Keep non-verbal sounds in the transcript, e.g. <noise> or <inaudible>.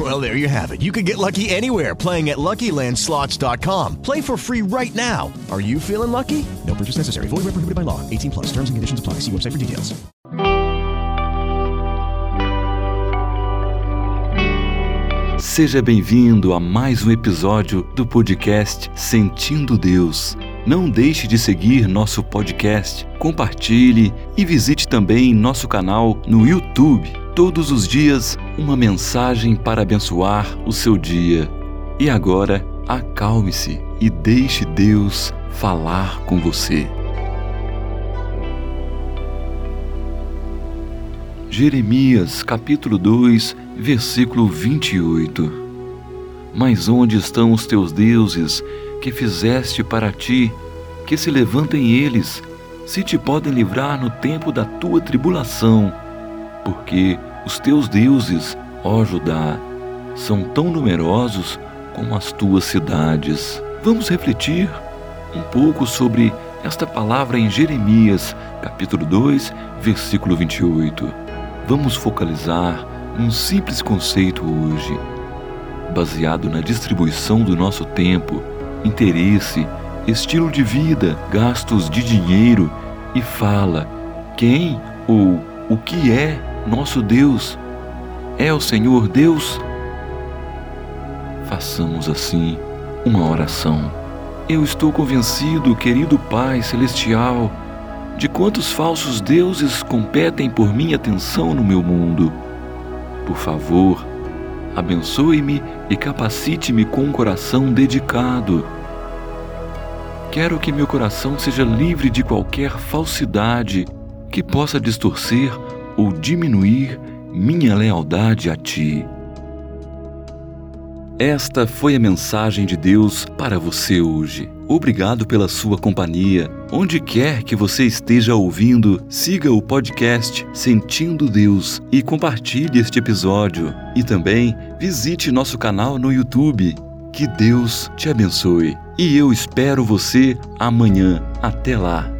<laughs> Well, there you have it. You can get lucky anywhere playing at LuckyLandSlots.com. Play for free right now. Are you feeling lucky? No purchase necessary. Void where prohibited by law. 18 plus. Terms and conditions apply. See website for details. Seja bem-vindo a mais um episódio do podcast Sentindo Deus. Não deixe de seguir nosso podcast, compartilhe e visite também nosso canal no YouTube. Todos os dias, uma mensagem para abençoar o seu dia. E agora, acalme-se e deixe Deus falar com você. Jeremias capítulo 2, versículo 28. Mas onde estão os teus deuses que fizeste para ti, que se levantem eles, se te podem livrar no tempo da tua tribulação? Porque os teus deuses, ó Judá, são tão numerosos como as tuas cidades. Vamos refletir um pouco sobre esta palavra em Jeremias, capítulo 2, versículo 28. Vamos focalizar um simples conceito hoje, baseado na distribuição do nosso tempo, interesse, estilo de vida, gastos de dinheiro e fala quem ou o que é nosso Deus. É o Senhor Deus? Façamos assim uma oração. Eu estou convencido, querido Pai Celestial, de quantos falsos deuses competem por minha atenção no meu mundo. Por favor, abençoe-me e capacite-me com um coração dedicado. Quero que meu coração seja livre de qualquer falsidade que possa distorcer ou diminuir minha lealdade a Ti. Esta foi a mensagem de Deus para você hoje. Obrigado pela sua companhia. Onde quer que você esteja ouvindo, siga o podcast Sentindo Deus e compartilhe este episódio. E também visite nosso canal no YouTube. Que Deus te abençoe. E eu espero você amanhã. Até lá.